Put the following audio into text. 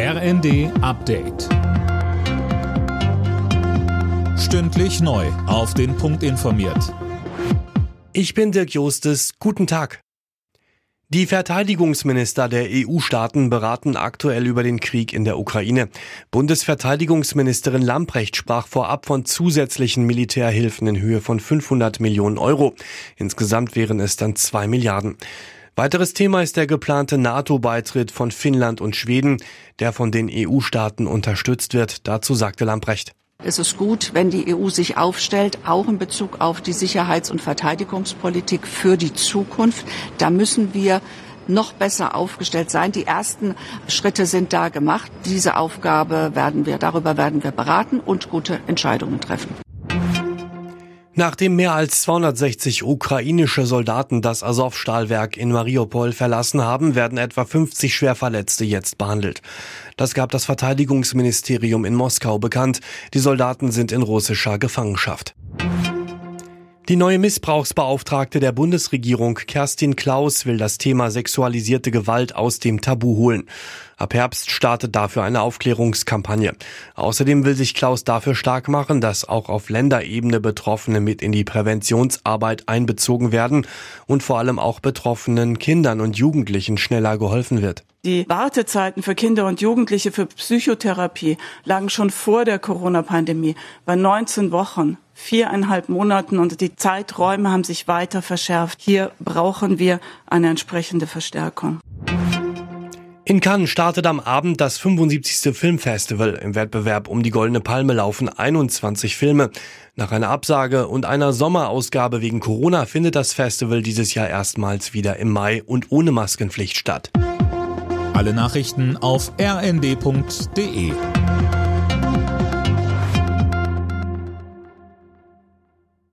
RND Update. Stündlich neu. Auf den Punkt informiert. Ich bin Dirk Jostes. Guten Tag. Die Verteidigungsminister der EU-Staaten beraten aktuell über den Krieg in der Ukraine. Bundesverteidigungsministerin Lamprecht sprach vorab von zusätzlichen Militärhilfen in Höhe von 500 Millionen Euro. Insgesamt wären es dann zwei Milliarden. Weiteres Thema ist der geplante NATO-Beitritt von Finnland und Schweden, der von den EU-Staaten unterstützt wird. Dazu sagte Lamprecht. Es ist gut, wenn die EU sich aufstellt, auch in Bezug auf die Sicherheits- und Verteidigungspolitik für die Zukunft. Da müssen wir noch besser aufgestellt sein. Die ersten Schritte sind da gemacht. Diese Aufgabe werden wir, darüber werden wir beraten und gute Entscheidungen treffen. Nachdem mehr als 260 ukrainische Soldaten das Azov-Stahlwerk in Mariupol verlassen haben, werden etwa 50 Schwerverletzte jetzt behandelt. Das gab das Verteidigungsministerium in Moskau bekannt. Die Soldaten sind in russischer Gefangenschaft. Die neue Missbrauchsbeauftragte der Bundesregierung, Kerstin Klaus, will das Thema sexualisierte Gewalt aus dem Tabu holen. Ab Herbst startet dafür eine Aufklärungskampagne. Außerdem will sich Klaus dafür stark machen, dass auch auf Länderebene Betroffene mit in die Präventionsarbeit einbezogen werden und vor allem auch betroffenen Kindern und Jugendlichen schneller geholfen wird. Die Wartezeiten für Kinder und Jugendliche für Psychotherapie lagen schon vor der Corona-Pandemie bei 19 Wochen viereinhalb Monaten und die Zeiträume haben sich weiter verschärft. Hier brauchen wir eine entsprechende Verstärkung. In Cannes startet am Abend das 75. Filmfestival. Im Wettbewerb um die Goldene Palme laufen 21 Filme. Nach einer Absage und einer Sommerausgabe wegen Corona findet das Festival dieses Jahr erstmals wieder im Mai und ohne Maskenpflicht statt. Alle Nachrichten auf rnd.de